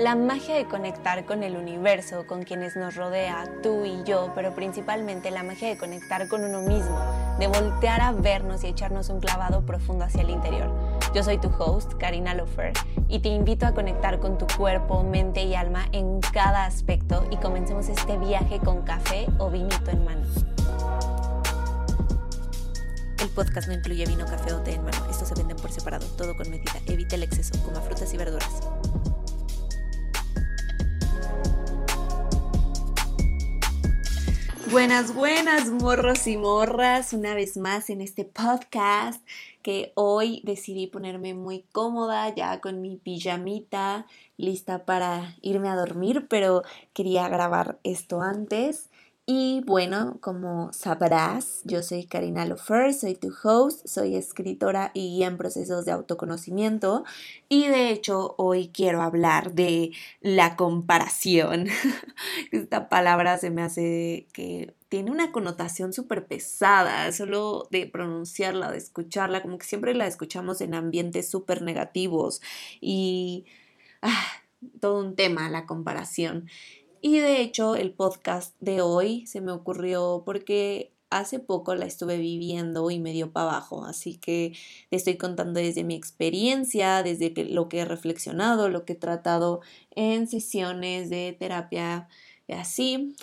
La magia de conectar con el universo, con quienes nos rodea, tú y yo, pero principalmente la magia de conectar con uno mismo, de voltear a vernos y echarnos un clavado profundo hacia el interior. Yo soy tu host, Karina Lofer, y te invito a conectar con tu cuerpo, mente y alma en cada aspecto y comencemos este viaje con café o vinito en mano. El podcast no incluye vino, café o té en mano. Estos se venden por separado, todo con medida. Evita el exceso, coma frutas y verduras. Buenas, buenas, morros y morras, una vez más en este podcast que hoy decidí ponerme muy cómoda ya con mi pijamita lista para irme a dormir, pero quería grabar esto antes y bueno, como sabrás, yo soy Karina Lofer, soy tu host, soy escritora y guía en procesos de autoconocimiento y de hecho hoy quiero hablar de la comparación. Esta palabra se me hace que tiene una connotación súper pesada, solo de pronunciarla, de escucharla, como que siempre la escuchamos en ambientes súper negativos y ah, todo un tema la comparación. Y de hecho el podcast de hoy se me ocurrió porque hace poco la estuve viviendo y me dio para abajo, así que te estoy contando desde mi experiencia, desde lo que he reflexionado, lo que he tratado en sesiones de terapia así.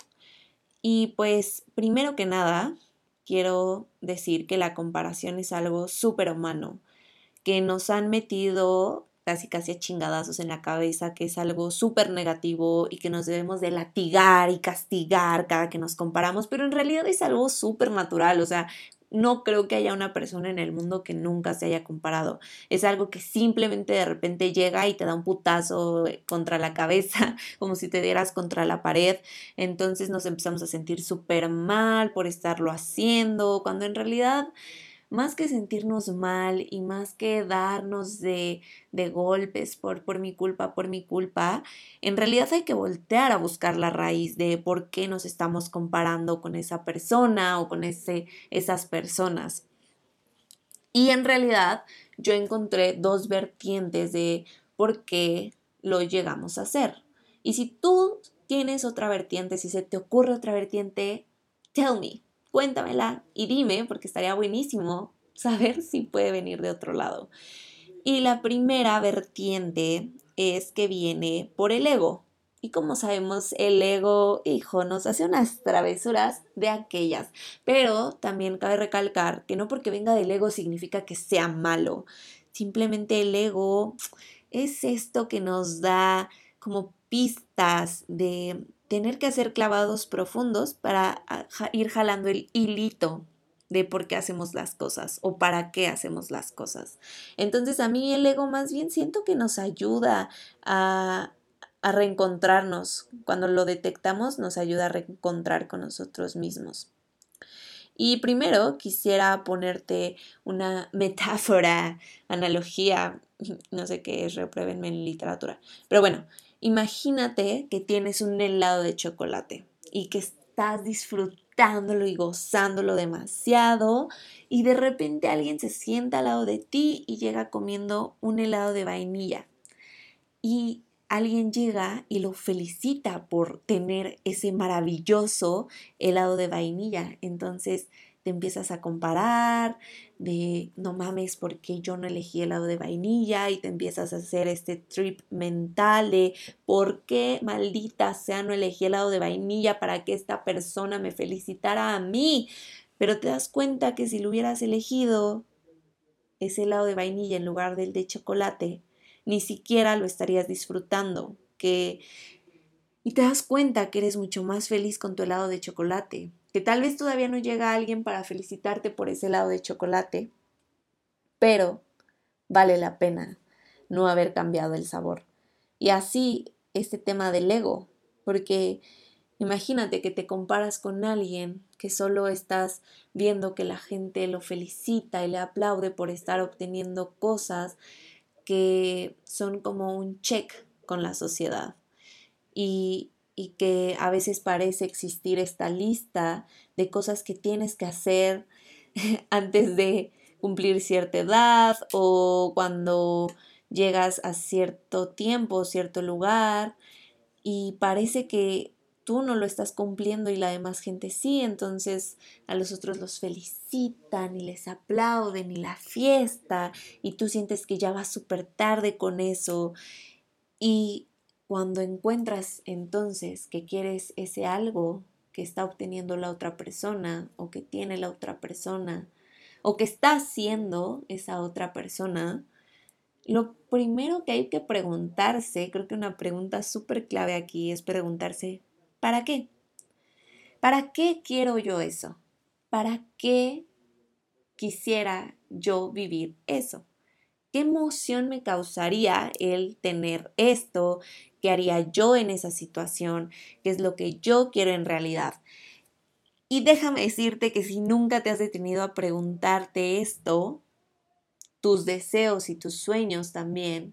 Y pues primero que nada, quiero decir que la comparación es algo súper humano, que nos han metido casi casi a chingadazos en la cabeza, que es algo súper negativo y que nos debemos de latigar y castigar cada que nos comparamos, pero en realidad es algo súper natural, o sea, no creo que haya una persona en el mundo que nunca se haya comparado. Es algo que simplemente de repente llega y te da un putazo contra la cabeza, como si te dieras contra la pared. Entonces nos empezamos a sentir súper mal por estarlo haciendo, cuando en realidad más que sentirnos mal y más que darnos de, de golpes por, por mi culpa, por mi culpa, en realidad hay que voltear a buscar la raíz de por qué nos estamos comparando con esa persona o con ese, esas personas. Y en realidad yo encontré dos vertientes de por qué lo llegamos a hacer. Y si tú tienes otra vertiente, si se te ocurre otra vertiente, tell me cuéntamela y dime, porque estaría buenísimo saber si puede venir de otro lado. Y la primera vertiente es que viene por el ego. Y como sabemos, el ego, hijo, nos hace unas travesuras de aquellas. Pero también cabe recalcar que no porque venga del ego significa que sea malo. Simplemente el ego es esto que nos da como pistas de tener que hacer clavados profundos para ir jalando el hilito de por qué hacemos las cosas o para qué hacemos las cosas. Entonces a mí el ego más bien siento que nos ayuda a, a reencontrarnos. Cuando lo detectamos nos ayuda a reencontrar con nosotros mismos. Y primero quisiera ponerte una metáfora, analogía, no sé qué es, repruébenme en literatura. Pero bueno, Imagínate que tienes un helado de chocolate y que estás disfrutándolo y gozándolo demasiado y de repente alguien se sienta al lado de ti y llega comiendo un helado de vainilla. Y alguien llega y lo felicita por tener ese maravilloso helado de vainilla. Entonces te empiezas a comparar, de no mames porque yo no elegí helado de vainilla y te empiezas a hacer este trip mental de por qué maldita sea no elegí helado de vainilla para que esta persona me felicitara a mí. Pero te das cuenta que si lo hubieras elegido ese helado de vainilla en lugar del de chocolate, ni siquiera lo estarías disfrutando, que y te das cuenta que eres mucho más feliz con tu helado de chocolate, que tal vez todavía no llega alguien para felicitarte por ese helado de chocolate, pero vale la pena no haber cambiado el sabor. Y así este tema del ego, porque imagínate que te comparas con alguien que solo estás viendo que la gente lo felicita y le aplaude por estar obteniendo cosas que son como un check con la sociedad y, que a veces parece existir esta lista de cosas que tienes que hacer antes de cumplir cierta edad o cuando llegas a cierto tiempo, cierto lugar y parece que tú no lo estás cumpliendo y la demás gente sí, entonces a los otros los felicitan y les aplauden y la fiesta y tú sientes que ya vas súper tarde con eso. Y cuando encuentras entonces que quieres ese algo que está obteniendo la otra persona o que tiene la otra persona o que está haciendo esa otra persona, lo primero que hay que preguntarse, creo que una pregunta súper clave aquí es preguntarse, ¿Para qué? ¿Para qué quiero yo eso? ¿Para qué quisiera yo vivir eso? ¿Qué emoción me causaría el tener esto? ¿Qué haría yo en esa situación? ¿Qué es lo que yo quiero en realidad? Y déjame decirte que si nunca te has detenido a preguntarte esto, tus deseos y tus sueños también,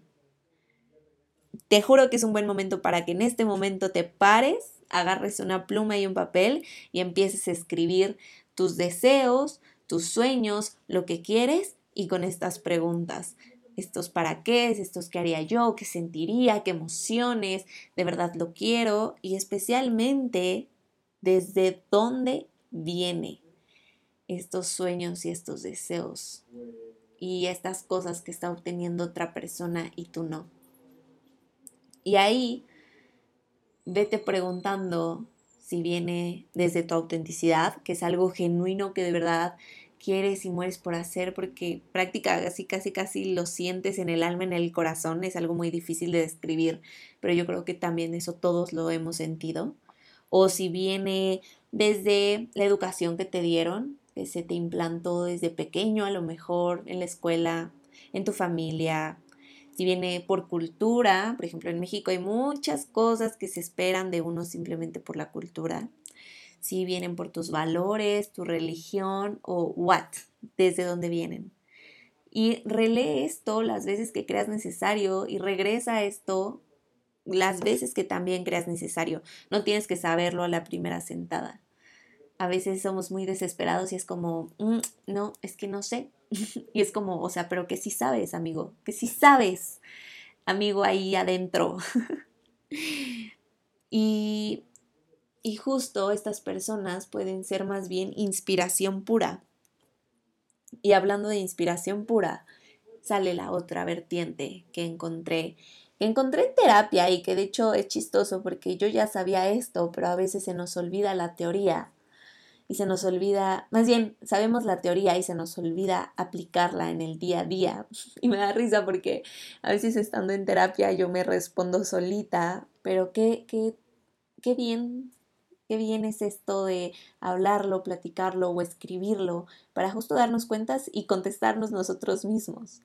te juro que es un buen momento para que en este momento te pares agarres una pluma y un papel y empieces a escribir tus deseos, tus sueños, lo que quieres y con estas preguntas. Estos para qué, estos qué haría yo, qué sentiría, qué emociones, de verdad lo quiero y especialmente desde dónde viene estos sueños y estos deseos y estas cosas que está obteniendo otra persona y tú no. Y ahí vete preguntando si viene desde tu autenticidad, que es algo genuino que de verdad quieres y mueres por hacer, porque práctica así casi casi lo sientes en el alma, en el corazón, es algo muy difícil de describir, pero yo creo que también eso todos lo hemos sentido. O si viene desde la educación que te dieron, que se te implantó desde pequeño a lo mejor en la escuela, en tu familia, si viene por cultura, por ejemplo en México hay muchas cosas que se esperan de uno simplemente por la cultura, si vienen por tus valores, tu religión o what, desde dónde vienen. Y relee esto las veces que creas necesario y regresa a esto las veces que también creas necesario. No tienes que saberlo a la primera sentada. A veces somos muy desesperados y es como, mm, no, es que no sé, y es como, o sea, pero que sí sabes, amigo, que sí sabes, amigo, ahí adentro. y, y justo estas personas pueden ser más bien inspiración pura. Y hablando de inspiración pura, sale la otra vertiente que encontré que encontré en terapia y que de hecho es chistoso porque yo ya sabía esto, pero a veces se nos olvida la teoría y se nos olvida, más bien sabemos la teoría y se nos olvida aplicarla en el día a día. Y me da risa porque a veces estando en terapia yo me respondo solita, pero qué, qué, qué bien, qué bien es esto de hablarlo, platicarlo o escribirlo para justo darnos cuentas y contestarnos nosotros mismos.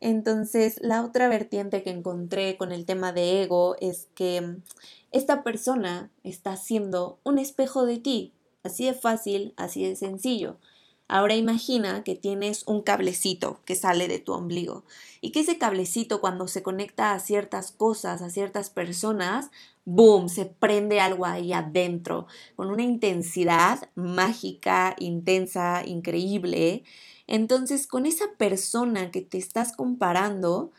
Entonces, la otra vertiente que encontré con el tema de ego es que esta persona está siendo un espejo de ti, Así de fácil, así de sencillo. Ahora imagina que tienes un cablecito que sale de tu ombligo y que ese cablecito cuando se conecta a ciertas cosas, a ciertas personas, ¡boom! Se prende algo ahí adentro con una intensidad mágica, intensa, increíble. Entonces con esa persona que te estás comparando,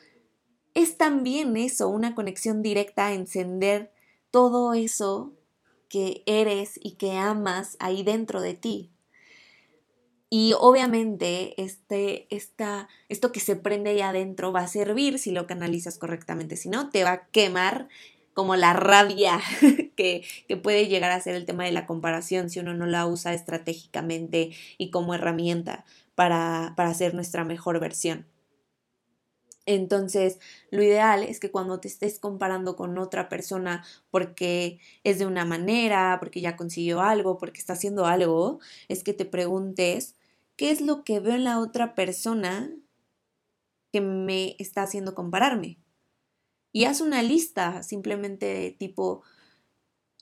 es también eso, una conexión directa a encender todo eso que eres y que amas ahí dentro de ti. Y obviamente este, esta, esto que se prende ahí adentro va a servir si lo canalizas correctamente, si no, te va a quemar como la rabia que, que, puede llegar a ser el tema de la comparación si uno no la usa estratégicamente y como herramienta para, para hacer nuestra mejor versión. Entonces, lo ideal es que cuando te estés comparando con otra persona porque es de una manera, porque ya consiguió algo, porque está haciendo algo, es que te preguntes, ¿qué es lo que veo en la otra persona que me está haciendo compararme? Y haz una lista simplemente de tipo,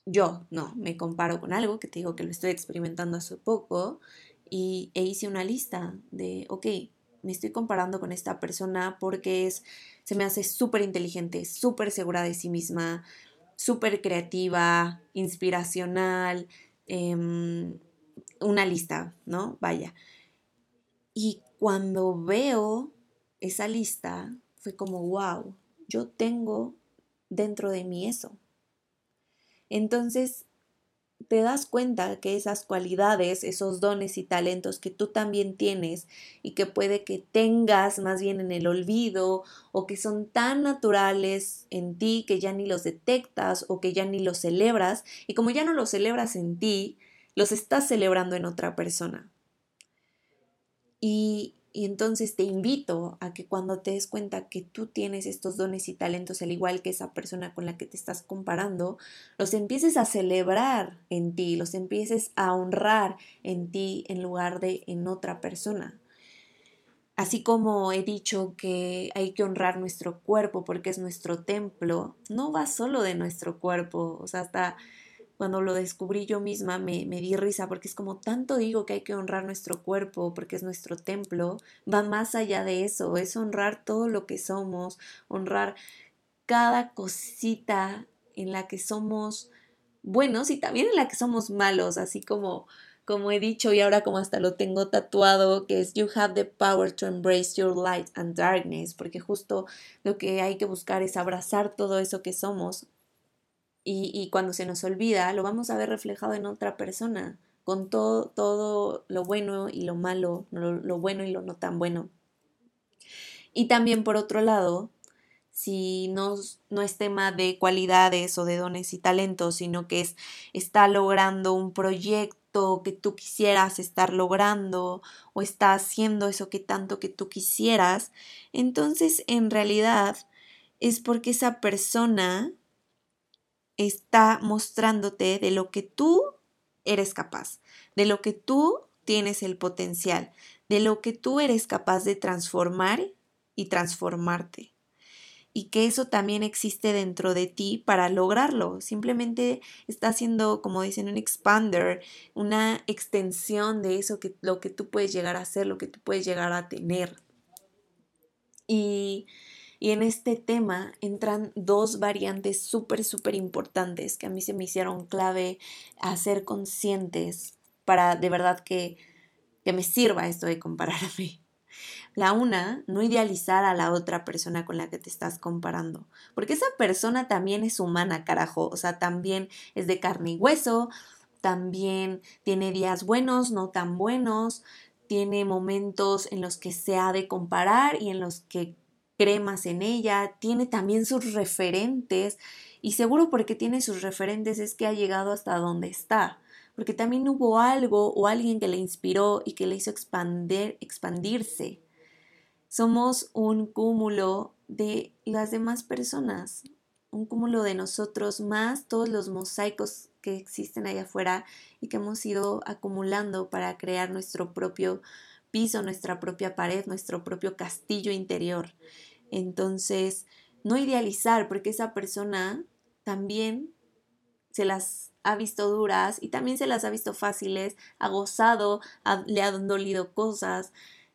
yo no, me comparo con algo, que te digo que lo estoy experimentando hace poco, y, e hice una lista de, ok, me estoy comparando con esta persona porque es, se me hace súper inteligente, súper segura de sí misma, súper creativa, inspiracional, em, una lista, ¿no? Vaya. Y cuando veo esa lista, fue como, wow, yo tengo dentro de mí eso. Entonces, te das cuenta que esas cualidades, esos dones y talentos que tú también tienes y que puede que tengas más bien en el olvido o que son tan naturales en ti que ya ni los detectas o que ya ni los celebras y como ya no los celebras en ti, los estás celebrando en otra persona. Y entonces te invito a que cuando te des cuenta que tú tienes estos dones y talentos al igual que esa persona con la que te estás comparando, los empieces a celebrar en ti, los empieces a honrar en ti en lugar de en otra persona. Así como he dicho que hay que honrar nuestro cuerpo porque es nuestro templo, no va solo de nuestro cuerpo, o sea, hasta cuando lo descubrí yo misma me, me, di risa porque es como tanto digo que hay que honrar nuestro cuerpo porque es nuestro templo, va más allá de eso, es honrar todo lo que somos, honrar cada cosita en la que somos buenos y también en la que somos malos, así como como he dicho y ahora como hasta lo tengo tatuado, que es You have the power to embrace your light and darkness, porque justo lo que hay que buscar es abrazar todo eso que somos, y, cuando se nos olvida, lo vamos a ver reflejado en otra persona, con todo, todo lo bueno y lo malo, lo, bueno y lo no tan bueno. Y también por otro lado, si no, no, es tema de cualidades o de dones y talentos, sino que es, está logrando un proyecto que tú quisieras estar logrando o está haciendo eso que tanto que tú quisieras, entonces en realidad es porque esa persona está mostrándote de lo que tú eres capaz, de lo que tú tienes el potencial, de lo que tú eres capaz de transformar y transformarte. Y que eso también existe dentro de ti para lograrlo. Simplemente está haciendo, como dicen, un expander, una extensión de eso que lo que tú puedes llegar a ser, lo que tú puedes llegar a tener. Y y en este tema entran dos variantes súper, súper importantes que a mí se me hicieron clave a ser conscientes para de verdad que, que me sirva esto de compararme. La una, no idealizar a la otra persona con la que te estás comparando, porque esa persona también es humana, carajo, o sea, también es de carne y hueso, también tiene días buenos, no tan buenos, tiene momentos en los que se ha de comparar y en los que cremas en ella, tiene también sus referentes y seguro porque tiene sus referentes es que ha llegado hasta donde está, porque también hubo algo o alguien que le inspiró y que le hizo expandir, expandirse. Somos un cúmulo de las demás personas, un cúmulo de nosotros más todos los mosaicos que existen allá afuera y que hemos ido acumulando para crear nuestro propio piso, nuestra propia pared, nuestro propio castillo interior. Entonces, no idealizar, porque esa persona también se las ha visto duras y también se las ha visto fáciles, ha gozado, le han dolido cosas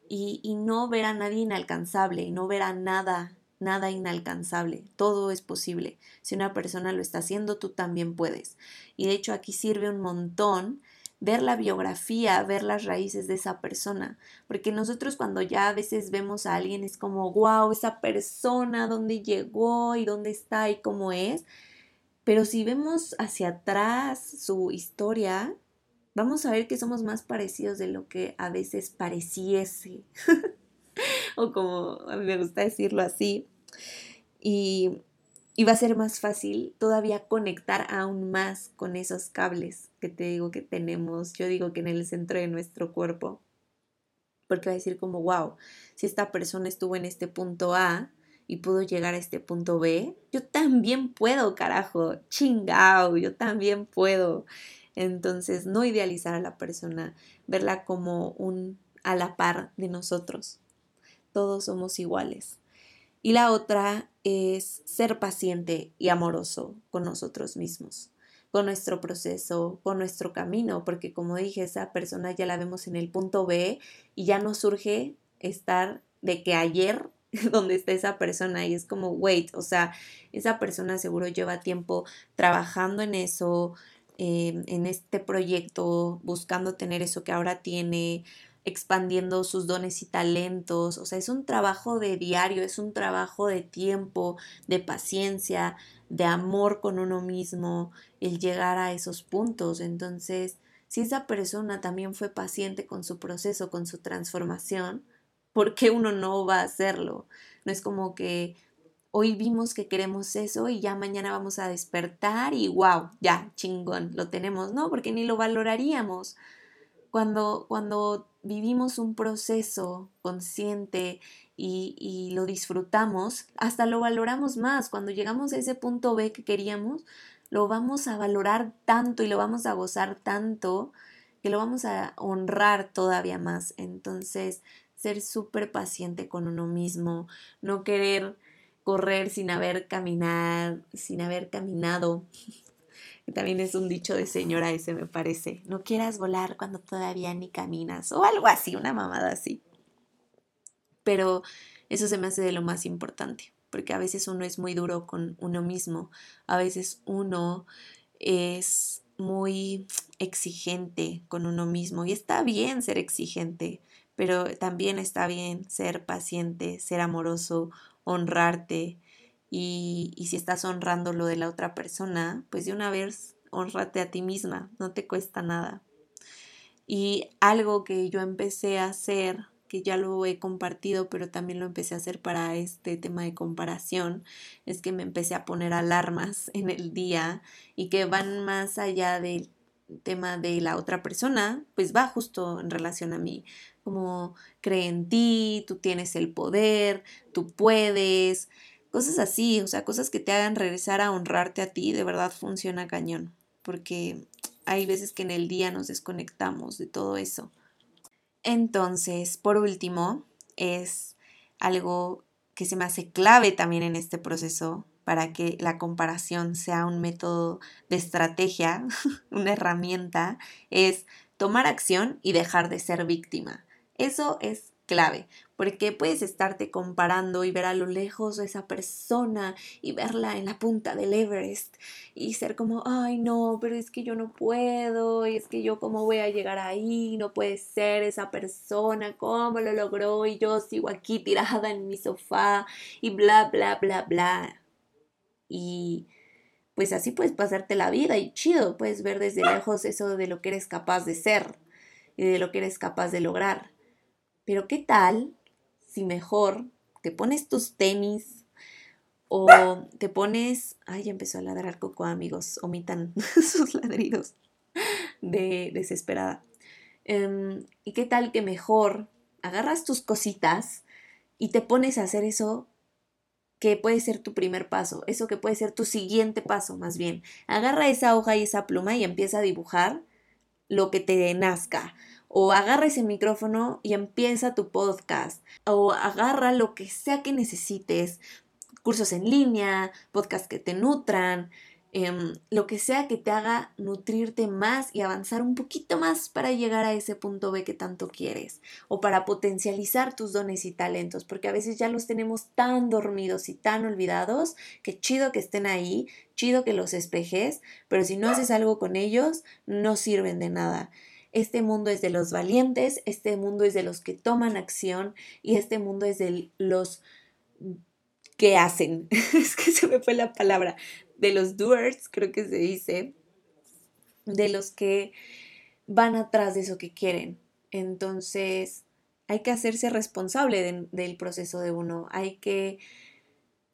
y, no ver a nadie inalcanzable, no ver a nada, nada inalcanzable. Todo es posible. Si una persona lo está haciendo, tú también puedes. Y de hecho aquí sirve un montón ver la biografía, ver las raíces de esa persona, porque nosotros cuando ya a veces vemos a alguien es como, wow, esa persona, dónde llegó y dónde está y cómo es, pero si vemos hacia atrás su historia, vamos a ver que somos más parecidos de lo que a veces pareciese, o como a mí me gusta decirlo así. Y y va a ser más fácil todavía conectar aún más con esos cables que te digo que tenemos, yo digo que en el centro de nuestro cuerpo. Porque va a decir como, wow, si esta persona estuvo en este punto A y pudo llegar a este punto B, yo también puedo, carajo, chingao, yo también puedo. Entonces, no idealizar a la persona, verla como un a la par de nosotros. Todos somos iguales. Y la otra es ser paciente y amoroso con nosotros mismos, con nuestro proceso, con nuestro camino, porque como dije, esa persona ya la vemos en el punto B y ya no surge estar de que ayer donde está esa persona y es como, wait, o sea, esa persona seguro lleva tiempo trabajando en eso, em, en este proyecto, buscando tener eso que ahora tiene, expandiendo sus dones y talentos. O sea, es un trabajo de diario, es un trabajo de tiempo, de paciencia, de amor con uno mismo, el llegar a esos puntos. Entonces, si esa persona también fue paciente con su proceso, con su transformación, ¿por qué uno no va a hacerlo? No es como que hoy vimos que queremos eso y ya mañana vamos a despertar y wow, ya, chingón, lo tenemos, ¿no? Porque ni lo valoraríamos. Cuando, cuando vivimos un proceso consciente y, lo disfrutamos, hasta lo valoramos más. Cuando llegamos a ese punto B que queríamos, lo vamos a valorar tanto y lo vamos a gozar tanto que lo vamos a honrar todavía más. Entonces, ser súper paciente con uno mismo, no querer correr sin haber caminar, sin haber caminado. También es un dicho de señora ese, me parece. No quieras volar cuando todavía ni caminas o algo así, una mamada así. Pero eso se me hace de lo más importante, porque a veces uno es muy duro con uno mismo, a veces uno es muy exigente con uno mismo y está bien ser exigente, pero también está bien ser paciente, ser amoroso, honrarte y, si estás honrando lo de la otra persona, pues de una vez honrate a ti misma, no te cuesta nada. Y algo que yo empecé a hacer, que ya lo he compartido, pero también lo empecé a hacer para este tema de comparación, es que me empecé a poner alarmas en el día y que van más allá del tema de la otra persona, pues va justo en relación a mí como cree en ti, tú tienes el poder, tú puedes, cosas así, o sea, cosas que te hagan regresar a honrarte a ti, de verdad funciona cañón, porque hay veces que en el día nos desconectamos de todo eso. Entonces, por último, es algo que se me hace clave también en este proceso para que la comparación sea un método de estrategia, una herramienta, es tomar acción y dejar de ser víctima. Eso es clave, porque puedes estarte comparando y ver a lo lejos a esa persona y verla en la punta del Everest y ser como, ay no, pero es que yo no puedo, y es que yo cómo voy a llegar ahí, no puede ser esa persona, cómo lo logró y yo sigo aquí tirada en mi sofá y bla, bla, bla, bla. Y pues así puedes pasarte la vida y chido, puedes ver desde lejos eso de lo que eres capaz de ser y de lo que eres capaz de lograr. Pero ¿qué tal si mejor te pones tus tenis o te pones... Ay, ya empezó a ladrar Coco, amigos, omitan sus ladridos de desesperada. Em, ¿Y qué tal que mejor agarras tus cositas y te pones a hacer eso que puede ser tu primer paso, eso que puede ser tu siguiente paso más bien. Agarra esa hoja y esa pluma y empieza a dibujar lo que te nazca o agarra ese micrófono y empieza tu podcast, o agarra lo que sea que necesites, cursos en línea, podcasts que te nutran, em, lo que sea que te haga nutrirte más y avanzar un poquito más para llegar a ese punto B que tanto quieres, o para potencializar tus dones y talentos, porque a veces ya los tenemos tan dormidos y tan olvidados que chido que estén ahí, chido que los espejes, pero si no haces algo con ellos, no sirven de nada. Este mundo es de los valientes, este mundo es de los que toman acción y este mundo es de los que hacen. es que se me fue la palabra. De los doers, creo que se dice. De los que van atrás de eso que quieren. Entonces, hay que hacerse responsable del proceso de uno. Hay que,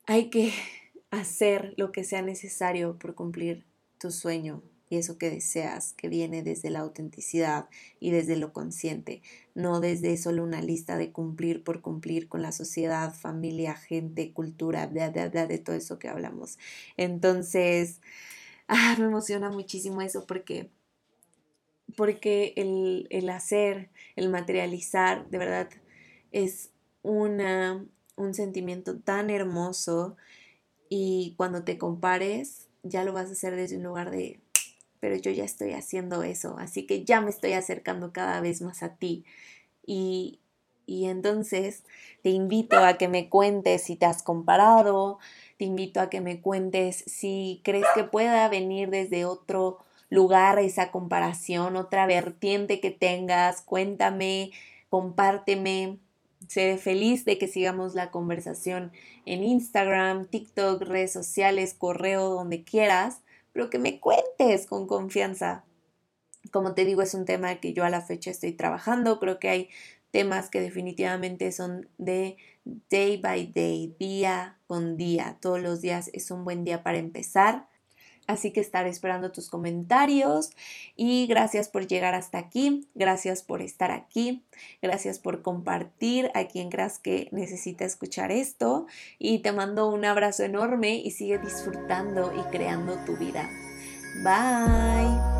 hay que hacer lo que sea necesario por cumplir tu sueño, y eso que deseas, que viene desde la autenticidad y desde lo consciente, no desde solo una lista de cumplir por cumplir con la sociedad, familia, gente, cultura, bla, bla, bla, de todo eso que hablamos. Entonces, ah, me emociona muchísimo eso porque, porque el, el hacer, el materializar, de verdad, es una, un sentimiento tan hermoso y cuando te compares, ya lo vas a hacer desde un lugar de pero yo ya estoy haciendo eso, así que ya me estoy acercando cada vez más a ti. Y, y entonces te invito a que me cuentes si te has comparado, te invito a que me cuentes si crees que pueda venir desde otro lugar esa comparación, otra vertiente que tengas, cuéntame compárteme. Seré feliz de que sigamos la conversación en Instagram, TikTok, redes sociales, correo, donde quieras, pero que me cuentes con confianza. Como te digo, es un tema que yo a la fecha estoy trabajando. Creo que hay temas que definitivamente son de day by day, día con día. Todos los días es un buen día para empezar. Así que estaré esperando tus comentarios y gracias por llegar hasta aquí, gracias por estar aquí, gracias por compartir a quien creas que necesita escuchar esto y te mando un abrazo enorme y sigue disfrutando y creando tu vida. Bye.